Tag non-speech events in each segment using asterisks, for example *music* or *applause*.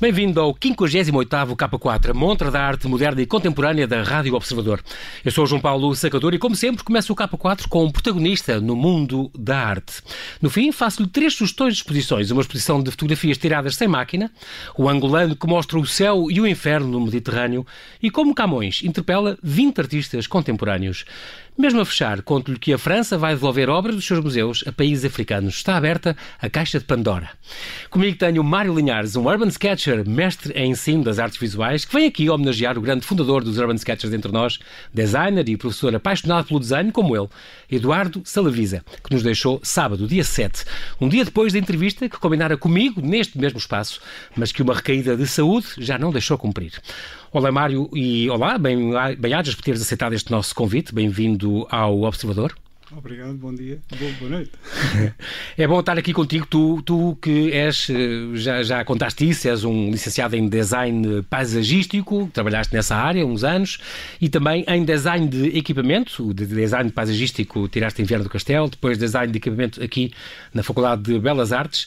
Bem-vindo ao 58º K4, a montra da arte moderna e contemporânea da Rádio Observador. Eu sou João Paulo Sacador e, como sempre, começo o K4 com um protagonista no mundo da arte. No fim, faço-lhe três sugestões de exposições. Uma exposição de fotografias tiradas sem máquina, o angolano que mostra o céu e o inferno no Mediterrâneo e como Camões interpela 20 artistas contemporâneos. Mesmo a fechar, conto-lhe que a França vai devolver obras dos seus museus a países africanos. Está aberta a caixa de Pandora. Comigo tenho Mário Linhares, um urban sketcher, mestre em ensino das artes visuais, que vem aqui homenagear o grande fundador dos urban sketchers entre nós, designer e professor apaixonado pelo desenho, como ele, Eduardo Salavisa, que nos deixou sábado, dia 7, um dia depois da entrevista que combinara comigo neste mesmo espaço, mas que uma recaída de saúde já não deixou cumprir. Olá, Mário, e olá, bem-ajas por teres aceitado este nosso convite. Bem-vindo ao Observador. Obrigado, bom dia, boa, boa noite. É bom estar aqui contigo, tu, tu que és, já, já contaste isso, és um licenciado em design paisagístico, trabalhaste nessa área uns anos, e também em design de equipamento, de design paisagístico tiraste em Viana do Castelo, depois design de equipamento aqui na Faculdade de Belas Artes.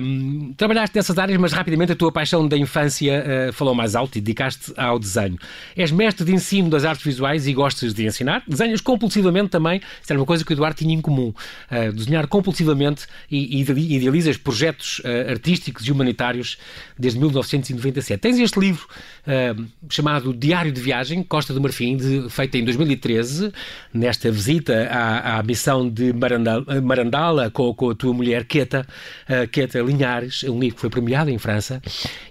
Um, trabalhaste nessas áreas, mas rapidamente a tua paixão da infância uh, falou mais alto e dedicaste ao desenho. És mestre de ensino das artes visuais e gostas de ensinar, desenhas compulsivamente também, uma coisa que o Eduardo tinha em comum. Uh, desenhar compulsivamente e, e idealizas projetos uh, artísticos e humanitários desde 1997. Tens este livro uh, chamado Diário de Viagem, Costa do Marfim, de, feito em 2013, nesta visita à, à missão de Marandala, Marandala com, com, a tua mulher, Queta, Queta Linhares, um livro que foi premiado em França,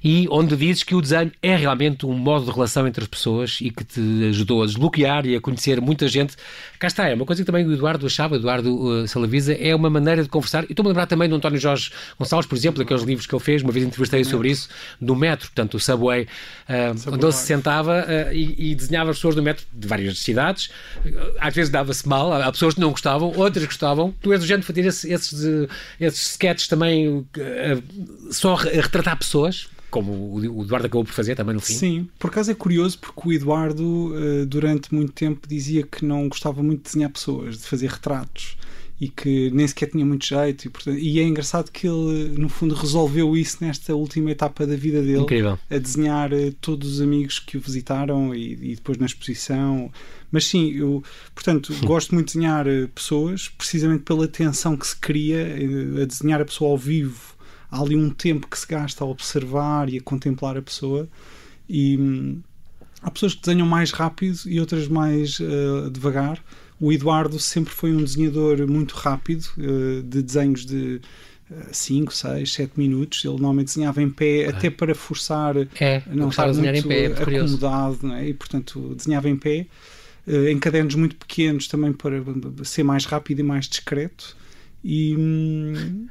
e onde dizes que o desenho é realmente um modo de relação entre as pessoas e que te ajudou a desbloquear e a conhecer muita gente. Cá está, é uma coisa que também o Eduardo Eduardo achava, Eduardo uh, Salavisa, é uma maneira de conversar. E estou-me a lembrar também do António Jorge Gonçalves, por exemplo, daqueles livros que ele fez, uma vez entrevistei sobre isso, do metro, portanto, o subway, uh, onde ele se sentava uh, e, e, desenhava as pessoas do metro de várias cidades. Às vezes dava-se mal, há pessoas que não gostavam, outras gostavam. Tu és o género de fazer esses, esses, esses sketches também só a retratar pessoas como o Eduardo acabou por fazer também no fim. Sim, por acaso é curioso porque o Eduardo eh, durante muito tempo dizia que não gostava muito de desenhar pessoas, de fazer retratos e que nem sequer tinha muito jeito e, portanto, e é engraçado que ele no fundo resolveu isso nesta última etapa da vida dele Incrível. a desenhar eh, todos os amigos que o visitaram e, e depois na exposição mas sim, eu portanto gosto muito de desenhar eh, pessoas precisamente pela tensão que se cria a desenhar a pessoa ao vivo há ali um tempo que se gasta a observar e a contemplar a pessoa e hum, há pessoas que desenham mais rápido e outras mais uh, devagar. O Eduardo sempre foi um desenhador muito rápido, uh, de desenhos de 5, 6, 7 minutos. Ele normalmente desenhava em pé, ah. até para forçar é, não estar muito em pé, é acomodado, não é? e portanto desenhava em pé. Uh, em cadernos muito pequenos também para ser mais rápido e mais discreto. E, hum,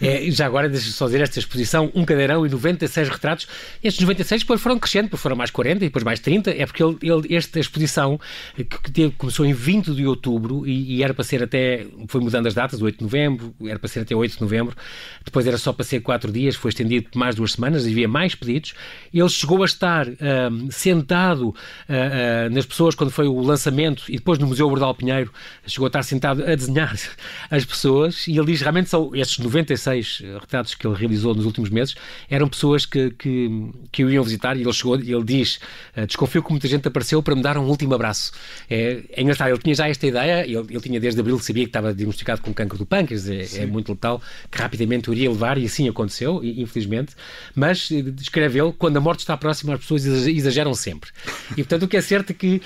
é, já agora, deixa só dizer, esta exposição, um cadeirão e 96 retratos. Estes 96 depois foram crescendo, depois foram mais 40 e depois mais 30. É porque ele, ele esta exposição, que, que teve, começou em 20 de outubro e, e, era para ser até, foi mudando as datas, 8 de novembro, era para ser até 8 de novembro, depois era só para ser 4 dias, foi estendido por mais duas semanas, havia mais pedidos. Ele chegou a estar um, sentado uh, uh, nas pessoas quando foi o lançamento e depois no Museu Bordal Pinheiro, chegou a estar sentado a desenhar *laughs* as pessoas e ele diz realmente são estes 90 96 retratos que ele realizou nos últimos meses eram pessoas que, que, que o iam visitar e ele chegou e ele diz: eh, Desconfio que muita gente apareceu para me dar um último abraço. É, é engraçado, ele tinha já esta ideia, ele, ele tinha desde abril, sabia que estava diagnosticado com cancro do pâncreas, é, é, muito letal, que rapidamente o iria levar e assim aconteceu, infelizmente. Mas eh, descreve ele: quando a morte está próxima, as pessoas exageram sempre. E portanto, o que é certo é que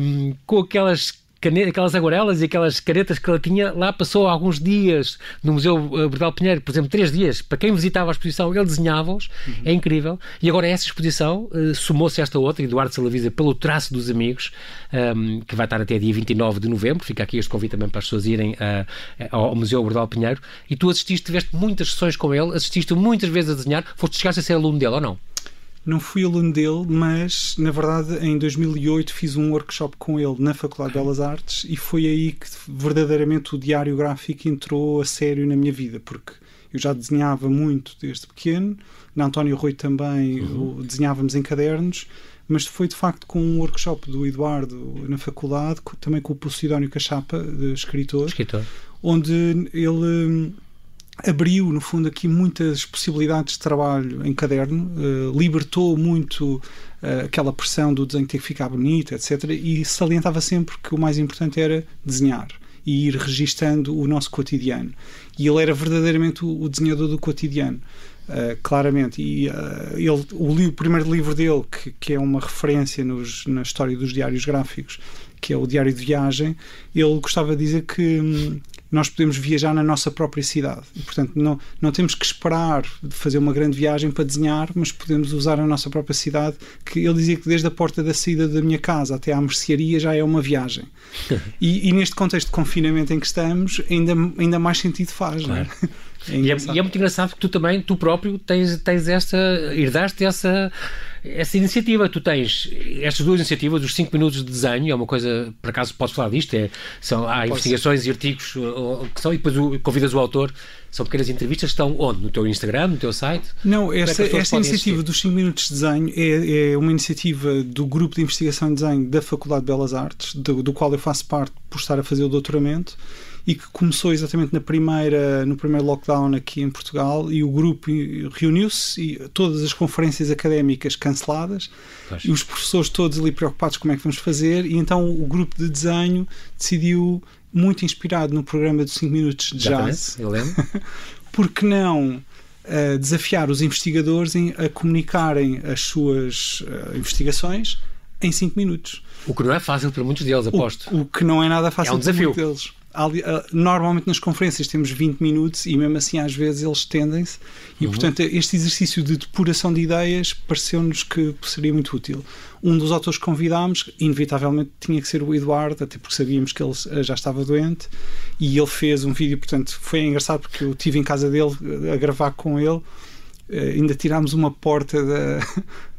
um, com aquelas caneta, aquelas aguarelas e aquelas caretas que ela tinha, lá passou alguns dias no Museu eh, Bordal Pinheiro, por exemplo, três dias. Para quem visitava a exposição, ele desenhava-os, uhum. é incrível. E agora essa exposição uh, somou-se esta outra, Eduardo Salavisa, pelo traço dos amigos, um, ehm, que vai estar até dia 29 de novembro. Fica aqui este convite também para as pessoas irem uh, ao Museu Bordal Pinheiro. E tu assististe, tiveste muitas sessões com ele, assististe muitas vezes a desenhar. Foste chegaste a ser aluno dele ou não? Não fui aluno dele, mas na verdade em 2008 fiz um workshop com ele na Faculdade de Belas Artes e foi aí que verdadeiramente o diário gráfico entrou a sério na minha vida, porque eu já desenhava muito desde pequeno, na António Rui também uhum. desenhávamos em cadernos, mas foi de facto com um workshop do Eduardo na faculdade, também com o Posidónio Cachapa, de escritor, escritor. onde ele abriu, no fundo, aqui muitas possibilidades de trabalho em caderno, uh, libertou muito uh, aquela pressão do desenho ter que ficar bonito, etc. E salientava sempre que o mais importante era desenhar e ir registando o nosso cotidiano. E ele era verdadeiramente o, o desenhador do cotidiano. Uh, claramente. E ele, o, li, o, primeiro livro dele, que, que é uma referência nos, na história dos diários gráficos, que é o Diário de Viagem, ele gostava de dizer que hum, nós podemos viajar na nossa própria cidade. E, portanto, não, não temos que esperar de fazer uma grande viagem para desenhar, mas podemos usar a nossa própria cidade, que ele dizia que desde a porta da saída da minha casa até à mercearia já é uma viagem. *laughs* e, e, neste contexto de confinamento em que estamos, ainda, ainda mais sentido faz, claro. não é? E, é, e, é, muito engraçado que tu também, tu próprio, tens, tens esta, herdaste essa, essa iniciativa. Tu tens estas duas iniciativas, os 5 minutos de desenho, é uma coisa, por acaso podes falar disto, é, são, há Posso. investigações e artigos que são, e depois o, convidas o autor, são pequenas entrevistas que estão onde? No teu Instagram, no teu site? Não, esta, é esta iniciativa dos 5 minutos de desenho é, é, uma iniciativa do grupo de investigação de desenho da Faculdade de Belas Artes, do, do qual eu faço parte por estar a fazer o doutoramento e que começou exatamente na primeira, no primeiro lockdown aqui em Portugal e o grupo reuniu-se e todas as conferências académicas canceladas pois. e os professores todos ali preocupados como é que vamos fazer e então o grupo de desenho decidiu muito inspirado no programa dos 5 minutos de jazz eu lembro *laughs* porque não uh, desafiar os investigadores a comunicarem as suas uh, investigações em 5 minutos. O que não é fácil para muitos deles, aposto. O, o que não é nada fácil é um desafio. para muitos deles. Ah, normalmente nas conferências temos 20 minutos e mesmo assim às vezes eles estendem-se e uhum. portanto este exercício de depuração de ideias pareceu-nos que seria muito útil. Um dos autores que convidámos, inevitavelmente tinha que ser o Eduardo, até porque sabíamos que ele ah, já estava doente e ele fez um vídeo, portanto foi engraçado porque eu estive em casa dele a gravar com ele ainda tirámos uma porta da,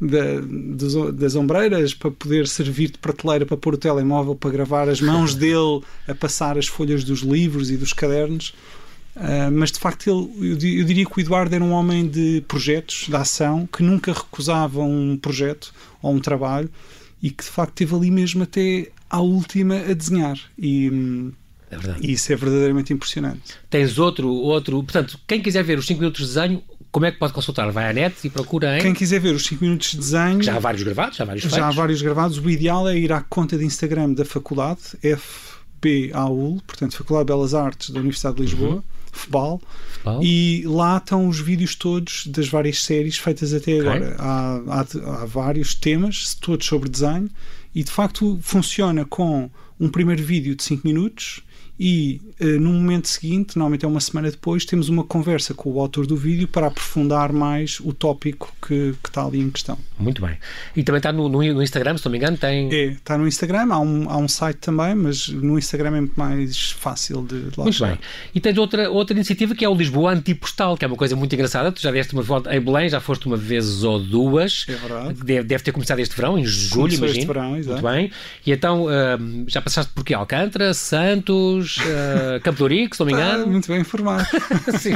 *laughs* da, das ombreiras para poder servir de prateleira para pôr o telemóvel para gravar as mãos *laughs* dele a passar as folhas dos livros e dos cadernos. Uh, mas de facto ele, eu, diria que o Eduardo era um homem de projetos, de ação, que nunca recusava um projeto ou um trabalho e que de facto esteve ali mesmo até à última a desenhar. E, é e isso é verdadeiramente impressionante. Tens outro, outro. Portanto, quem quiser ver os 5 minutos de desenho, como é que pode consultar? Vai à net e procura em. Quem quiser ver os 5 minutos de desenho. Já há vários gravados, já há vários feitos. Já há vários gravados. O ideal é ir à conta de Instagram da faculdade, FBAUL, portanto, Faculdade de Belas Artes da Universidade de Lisboa. Uhum. FBAL, e lá estão os vídeos todos das várias séries feitas até okay. agora. Há, há, há, vários temas, todos sobre desenho, e de facto funciona com um primeiro vídeo de 5 minutos e uh, no momento seguinte, normalmente é uma semana depois, temos uma conversa com o autor do vídeo para aprofundar mais o tópico que, que está ali em questão. Muito bem. E também está no, no, no, Instagram, se não me engano, tem. É, está no Instagram, há um, há um site também, mas no Instagram é muito mais fácil de, de lá Muito chegar. bem. E tens outra, outra iniciativa que é o Lisboa Antipostal, que é uma coisa muito engraçada. Tu já deste uma volta em Belém, já foste uma vez ou duas. É verdade. Deve, deve ter começado este verão, em julho, Começou imagino. Este verão, exato. Muito bem. E então uh, já passaste por quê? Alcântara, Santos uh, Campo de se não me engano. muito bem informado. *laughs* Sim,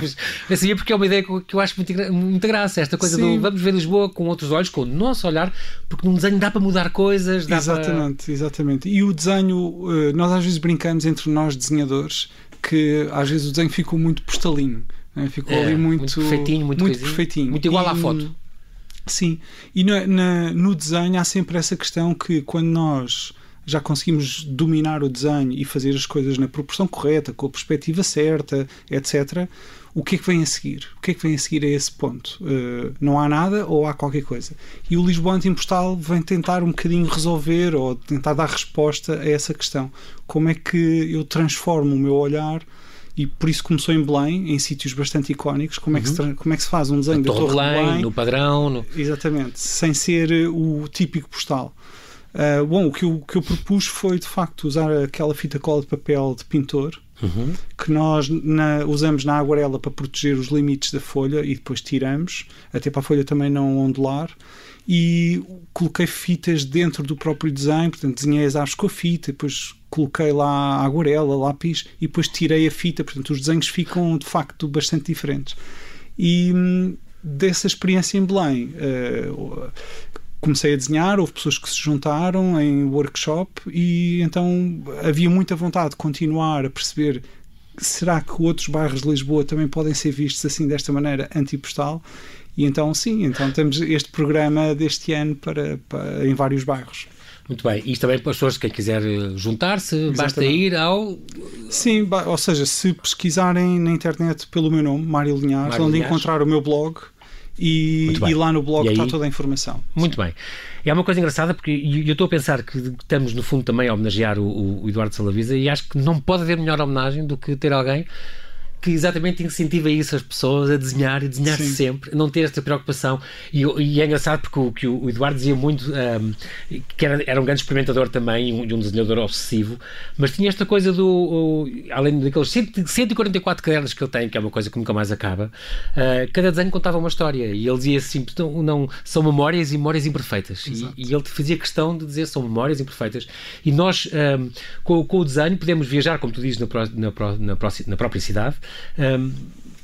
assim, é porque é uma ideia que eu acho muito, muita graça, esta coisa Sim. do vamos ver Lisboa com outros olhos, com o nosso olhar, porque num desenho dá para mudar coisas. exatamente, para... exatamente. E o desenho, eh, nós às vezes brincamos entre nós desenhadores que às vezes o desenho ficou muito postalinho. Né? Ficou é, ali muito, muito perfeitinho, muito, muito perfeitinho. Muito igual e, à foto. Sim, e na, na, no desenho há sempre essa questão que quando nós já conseguimos dominar o desenho e fazer as coisas na proporção correta, com a perspectiva certa, etc. O que é que vem a seguir? O que é que vem a seguir a esse ponto? Uh, não há nada ou há qualquer coisa? E o Lisboa Antimpostal vem tentar um bocadinho resolver ou tentar dar resposta a essa questão. Como é que eu transformo o meu olhar e por isso começou em Belém, em sítios bastante icónicos. Como, uhum. é, que se, uhum. como é que se faz um desenho da Torre Belém, Belém, no padrão? No... Exatamente, sem ser o típico postal. Uh, bom, o que, eu, o que eu propus foi de facto usar aquela fita cola de papel de pintor uhum. que nós na, usamos na aguarela para proteger os limites da folha e depois tiramos, até para a folha também não ondular. E coloquei fitas dentro do próprio desenho, portanto, desenhei as árvores com a fita, depois coloquei lá a aguarela, lápis e depois tirei a fita, portanto, os desenhos ficam de facto bastante diferentes. E hum, dessa experiência em Belém, uh, comecei a desenhar, houve pessoas que se juntaram em workshop e então havia muita vontade de continuar a perceber será que outros bairros de Lisboa também podem ser vistos assim desta maneira antipostal? E então, sim, então temos este programa deste ano para, para em vários bairros. Muito bem. Isto também para as pessoas, quem quiser eh, juntar-se, basta ir ao. Sim, ou seja, se pesquisarem na internet pelo meu nome, Mário Linhares, Mário onde Linhares. encontrar o meu blog e, e lá no blog aí... está toda a informação. Muito Sim. bem. E é uma coisa engraçada porque eu estou a pensar que estamos, no fundo, também a homenagear o, o Eduardo Salavisa e acho que não pode haver melhor homenagem do que ter alguém que exatamente incentiva isso as pessoas a desenhar e desenhar -se sempre, não ter esta preocupação. E, e, é engraçado porque o, que o Eduardo dizia muito um, que era, era, um grande experimentador também e um, um, desenhador obsessivo, mas tinha esta coisa do, o, além daqueles 144 cadernos que ele tem, que é uma coisa que nunca mais acaba, uh, cada desenho contava uma história e ele dizia assim: não, não são memórias e memórias imperfeitas. E, e, ele fazia questão de dizer são memórias imperfeitas. E nós, um, com, com, o desenho, podemos viajar, como tu dizes, na, na, na, na própria cidade um,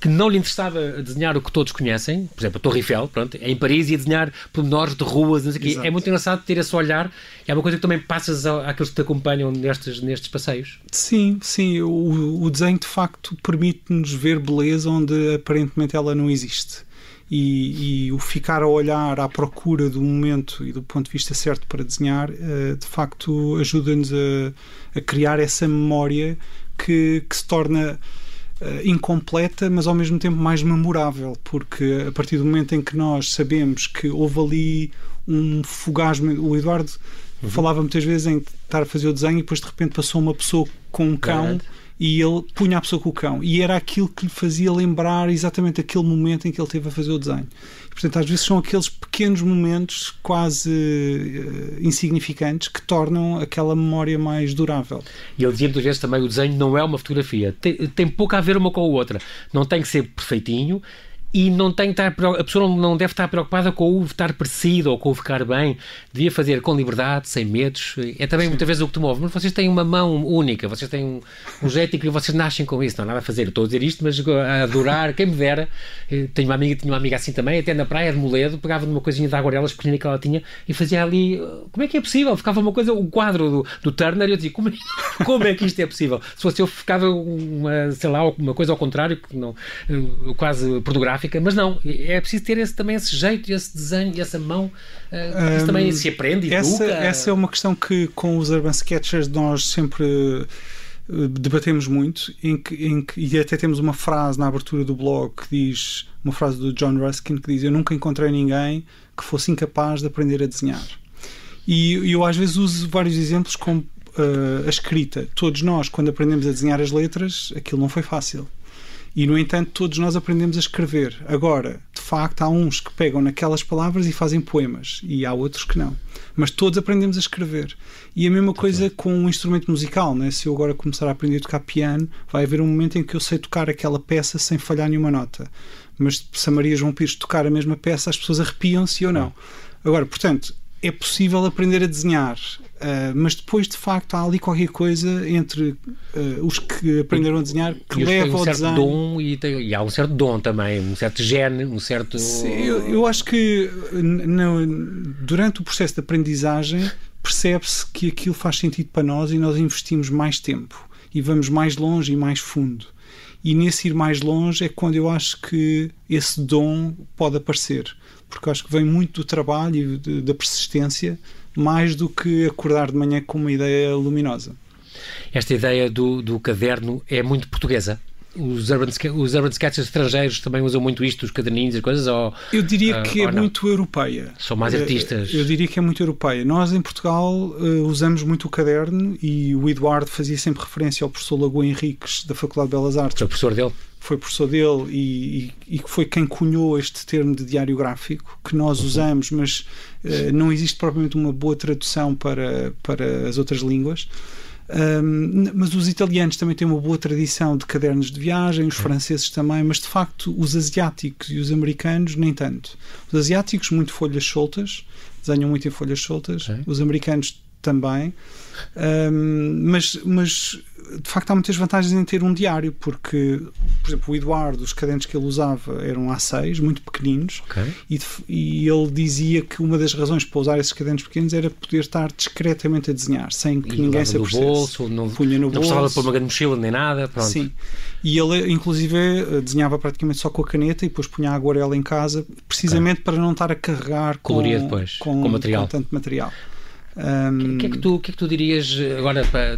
que não lhe interessava desenhar o que todos conhecem, por exemplo, a Torre Eiffel, pronto, é em Paris, ia desenhar pormenores de ruas, não sei É muito engraçado ter esse olhar, é uma coisa que também passas àqueles que te acompanham nestes, nestes passeios. Sim, sim, o, o desenho de facto permite-nos ver beleza onde aparentemente ela não existe. E, e, o ficar a olhar à procura do momento e do ponto de vista certo para desenhar, uh, de facto ajuda-nos a, a, criar essa memória que, que se torna incompleta, mas ao mesmo tempo mais memorável, porque a partir do momento em que nós sabemos que houve ali um fugaz. O Eduardo uhum. falava muitas vezes em estar a fazer o desenho e depois de repente passou uma pessoa com um cão e ele punha a pessoa com o cão e era aquilo que lhe fazia lembrar exatamente aquele momento em que ele teve a fazer o desenho. Portanto, às vezes são aqueles pequenos momentos quase uh, insignificantes que tornam aquela memória mais durável. E ele dizia muitas vezes também: o desenho não é uma fotografia, tem, tem pouco a ver uma com a outra. Não tem que ser perfeitinho, e não tem estar, a pessoa não deve estar preocupada com o estar parecido ou com o ficar bem, devia fazer com liberdade, sem medos. É também Sim. muitas vezes o que te move. Mas vocês têm uma mão única, vocês têm um, um jeito e vocês nascem com isso. Não há nada a fazer. Eu estou a dizer isto, mas a adorar, quem me dera. Tenho uma amiga, tinha uma amiga assim também, até na praia de Moledo, pegava numa coisinha de aguarelas pequenina que ela tinha e fazia ali. Como é que é possível? Ficava uma coisa, o um quadro do, do Turner, e eu dizia, como é, *laughs* como é que isto é possível? Se fosse eu, ficava uma, sei lá, uma coisa ao contrário, não, quase pornográfica, mas não é preciso ter esse, também esse jeito, esse desenho, essa mão. Uh, isso um, também se aprende e essa, essa é uma questão que com os Urban Sketchers nós sempre uh, debatemos muito em que, em que, e até temos uma frase na abertura do blog que diz uma frase do John Ruskin que diz eu nunca encontrei ninguém que fosse incapaz de aprender a desenhar. E eu às vezes uso vários exemplos como uh, a escrita. Todos nós quando aprendemos a desenhar as letras aquilo não foi fácil e, no entanto, todos nós aprendemos a escrever. Agora, de facto, há uns que pegam naquelas palavras e fazem poemas, e há outros que não. Mas todos aprendemos a escrever. E a mesma coisa com um instrumento musical, né? se eu agora começar a aprender a tocar piano, vai haver um momento em que eu sei tocar aquela peça sem falhar nenhuma nota. Mas se a Maria João Pires tocar a mesma peça, as pessoas arrepiam-se ou não. Agora, portanto, é possível aprender a desenhar, uh, mas depois de facto há ali qualquer coisa entre uh, os que aprenderam a desenhar que leva um ao certo dom e, tem, e, há um certo dom também, um certo gene, um certo. Sim, eu, eu, acho que durante o processo de aprendizagem percebe-se que aquilo faz sentido para nós e nós investimos mais tempo e vamos mais longe e mais fundo. E nesse ir mais longe é quando eu acho que esse dom pode aparecer porque acho que vem muito do trabalho e da persistência, mais do que acordar de manhã com uma ideia luminosa. Esta ideia do, do caderno é muito portuguesa? Os urban, os urban sketches estrangeiros também usam muito isto, os caderninhos e coisas? Ou, eu diria que é não? muito europeia. São mais eh, artistas? Eu, eu diria que é muito europeia. Nós, em Portugal, uh, usamos muito o caderno e o Eduardo fazia sempre referência ao professor Lagoa Henriques, da Faculdade de Belas Artes. Foi professor dele? Foi professor dele e, e, foi quem cunhou este termo de diário gráfico que nós usamos, mas uh, não existe propriamente uma boa tradução para, para as outras línguas. Um, mas os italianos também têm uma boa tradição de cadernos de viagem, os franceses também, mas de facto os asiáticos e os americanos nem tanto. Os asiáticos, muito folhas soltas, desenham muito em folhas soltas, os americanos também. Um, mas, mas de facto há muitas vantagens em ter um diário, porque, por exemplo, o Eduardo, os cadernos que ele usava eram A6, muito pequeninos, okay. e, e, ele dizia que uma das razões para usar esses cadernos pequenos era poder estar discretamente a desenhar, sem que e ninguém se apercebesse. bolso, não, punha no não bolso. precisava pôr uma grande mochila nem nada, pronto. Sim, e ele inclusive desenhava praticamente só com a caneta e depois punha a aguarela em casa, precisamente okay. para não estar a carregar com, depois, com, com, material. com tanto material. O um, que, que, é que, tu, que é que tu dirias agora para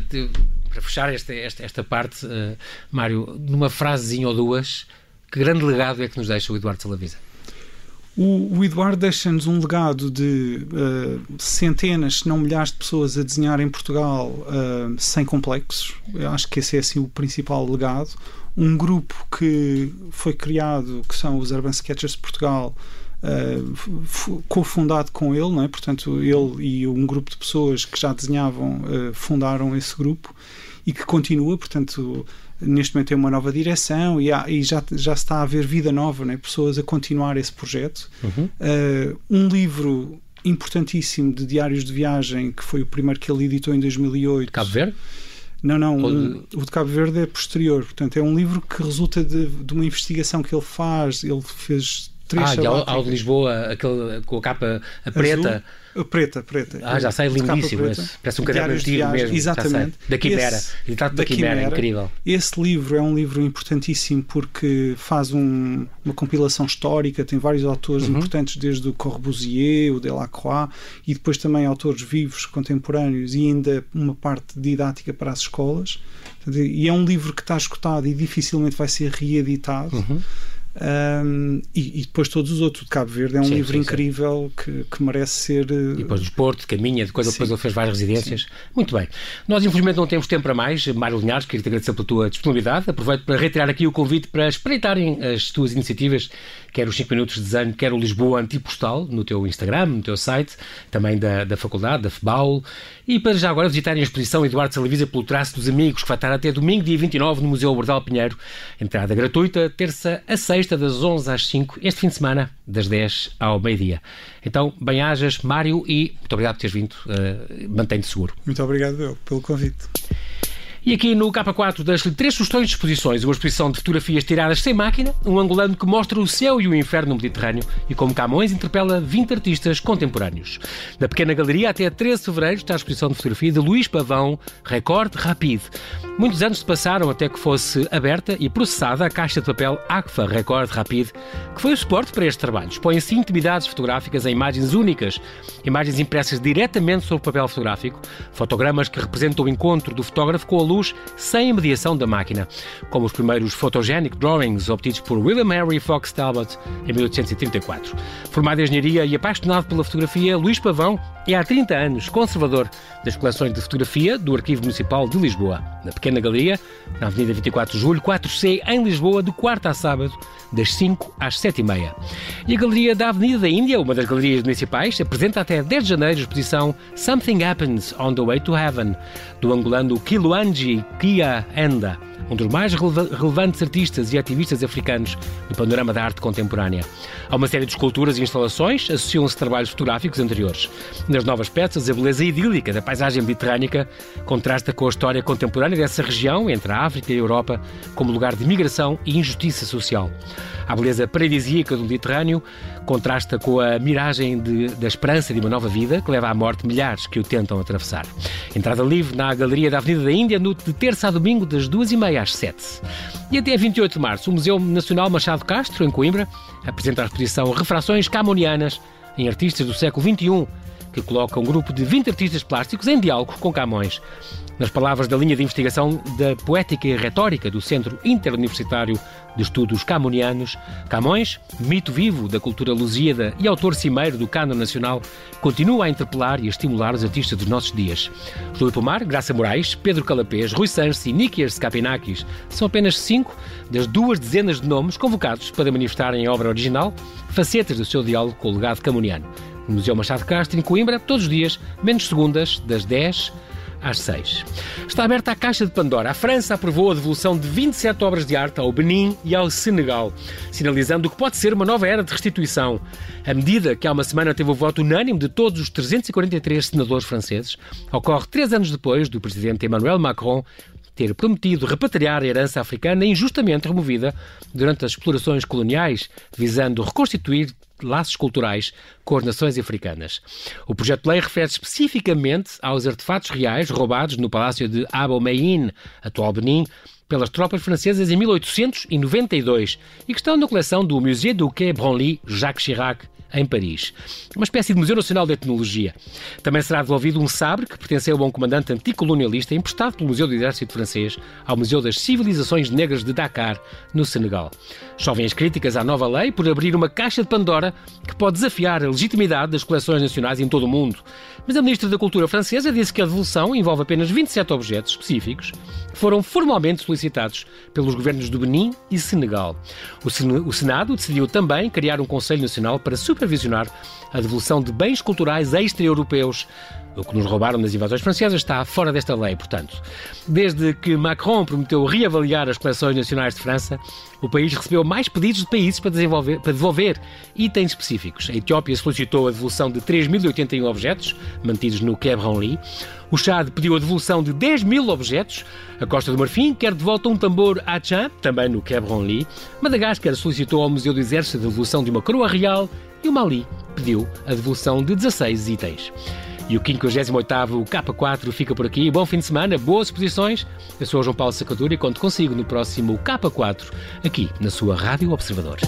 para fechar esta, esta, esta parte, uh, Mário, numa frasezinha ou duas, que grande legado é que nos deixa o Eduardo Salavisa? O, o Eduardo deixa-nos um legado de uh, centenas, se não milhares de pessoas a desenhar em Portugal uh, sem complexos. Eu acho que esse é assim, o principal legado. Um grupo que foi criado, que são os Urban Sketchers de Portugal, Uh, cofundado com ele, não é? portanto, ele e um grupo de pessoas que já desenhavam uh, fundaram esse grupo e que continua, portanto, neste momento tem uma nova direção e, há, e já, já se está a ver vida nova, né? pessoas a continuar esse projeto. Uhum. Uh, um livro importantíssimo de diários de viagem, que foi o primeiro que ele editou em 2008. Cabo Verde? Não, não, um, o de Cabo Verde é posterior. Portanto, é um livro que resulta de, de uma investigação que ele faz. Ele fez três Ah, ao, ao de Lisboa, aquele com a capa a preta. Azul Preta, preta. Ah, já sei, lindíssimo esse. Parece um caderno antigo mesmo. Exatamente. Da Quimera. Esse, da, da Quimera, Quimera, incrível. Esse livro é um livro importantíssimo porque faz um, uma compilação histórica, tem vários autores uhum. importantes, desde o Corbusier, o Delacroix, e depois também autores vivos, contemporâneos, e ainda uma parte didática para as escolas. E é um livro que está escutado e dificilmente vai ser reeditado. Uhum. Um, e, e, depois todos os outros. De Cabo Verde é um sim, livro sim, sim. Que, que, merece ser. E depois do Porto, de Caminha, depois, depois ele fez várias residências. Muito bem. Nós, infelizmente, não temos tempo para mais. Mário Linhares, queria te agradecer pela tua disponibilidade. Aproveito para reiterar aqui o convite para espreitarem as tuas iniciativas, quer os 5 minutos de desenho, quer o Lisboa Antipostal, no teu Instagram, no teu site, também da, da Faculdade, da FBAUL. E para já agora visitarem a exposição Eduardo Salavisa pelo Traço dos Amigos, que vai estar até domingo, dia 29, no Museu Bordal Pinheiro. Entrada gratuita, terça a sexta, das 11 às 5, este fim de semana, das 10 ao meio-dia. Então, bem-ajas, Mário, e muito obrigado por teres vindo. Uh, Mantém-te seguro. Muito obrigado eu, pelo convite. E aqui no K4 das três sugestões de exposições, uma exposição de fotografias tiradas sem máquina, um angolano que mostra o céu e o inferno no Mediterrâneo e como Camões interpela 20 artistas contemporâneos. Na pequena galeria, até 13 de fevereiro, está a exposição de fotografia de Luís Pavão, Record Rapide. Muitos anos se passaram até que fosse aberta e processada a caixa de papel ACFA Record Rapide, que foi o suporte para estes trabalhos. Põem-se intimidades fotográficas em imagens únicas, imagens impressas diretamente sobre papel fotográfico, fotogramas que representam o encontro do fotógrafo com a luz sem a mediação da máquina, como os primeiros photogenic drawings obtidos por William Henry Fox Talbot em 1834. Formado em engenharia e apaixonado pela fotografia, Luís Pavão é há 30 anos conservador das coleções de fotografia do Arquivo Municipal de Lisboa, na Pequena Galeria, na Avenida 24 de Julho, 4C, em Lisboa, de quarta a sábado, das 5 às 7 e. E a Galeria da Avenida da Índia, uma das galerias municipais, apresenta até 10 de janeiro a exposição Something Happens on the Way to Heaven, do angolano Kiluanji Kia Enda um dos mais relevantes artistas e ativistas africanos no panorama da arte contemporânea. Há uma série de esculturas e instalações, associam-se trabalhos fotográficos anteriores. Nas novas peças, a beleza idílica da paisagem mediterrânica contrasta com a história contemporânea dessa região, entre a África e a Europa, como lugar de migração e injustiça social. A beleza paradisíaca do Mediterrâneo contrasta com a miragem de, da esperança de uma nova vida que leva à morte milhares que o tentam atravessar. Entrada livre na Galeria da Avenida da Índia, no, de terça a domingo, das duas e meia às sete. E até 28 de março, o Museu Nacional Machado Castro, em Coimbra, apresenta a exposição Refrações Camonianas em artistas do século XXI, que coloca um grupo de 20 artistas plásticos em diálogo com Camões. Nas palavras da linha de investigação da Poética e Retórica do Centro Interuniversitário de Estudos Camonianos, Camões, mito vivo da cultura lusíada e autor cimeiro do cano nacional, continua a interpelar e a estimular os artistas dos nossos dias. Júlio Pomar, Graça Moraes, Pedro Calapés, Rui Sanches e Nikias Kapinakis são apenas cinco das duas dezenas de nomes convocados para manifestarem em obra original facetas do seu diálogo com o legado camoniano. No Museu Machado Castro, em Coimbra, todos os dias, menos segundas, das 10 às 6. Está aberta a caixa de Pandora. A França aprovou a devolução de 27 obras de arte ao Benin e ao Senegal, sinalizando que pode ser uma nova era de restituição. A medida, que há uma semana teve o voto unânime de todos os 343 senadores franceses, ocorre três anos depois do presidente Emmanuel Macron ter prometido repatriar a herança africana injustamente removida durante as explorações coloniais, visando reconstituir laços culturais com as nações africanas. O projeto de lei refere especificamente aos artefatos reais roubados no Palácio de Abomey, atual Benin, pelas tropas francesas em 1892 e que estão na coleção do Musée du Quai Branly Jacques Chirac, em Paris. Uma espécie de Museu Nacional de Etnologia. Também será devolvido um sabre que pertenceu a um comandante anticolonialista emprestado pelo Museu do Exército Francês ao Museu das Civilizações Negras de Dakar, no Senegal. Chovem as críticas à nova lei por abrir uma caixa de Pandora que pode desafiar a legitimidade das coleções nacionais em todo o mundo. Mas a Ministra da Cultura francesa disse que a devolução envolve apenas 27 objetos específicos que foram formalmente solicitados pelos governos do Benin e Senegal. O Senado decidiu também criar um Conselho Nacional para supervisionar a devolução de bens culturais extra-europeus. O que nos roubaram nas invasões francesas está fora desta lei, portanto. Desde que Macron prometeu reavaliar as coleções nacionais de França, o país recebeu mais pedidos de países para, para devolver itens específicos. A Etiópia solicitou a devolução de 3.081 objetos mantidos no Quai Branly. O Chad pediu a devolução de 10 mil objetos. A Costa do Marfim quer de volta um tambor Achan, também no Quai Branly. Madagascar solicitou ao Museu do Exército a devolução de uma coroa real e o Mali pediu a devolução de 16 itens. E o 58º K4 fica por aqui. Bom fim de semana, boas exposições. Eu sou o João Paulo Sacadura e conto consigo no próximo K4, aqui na sua Rádio Observador.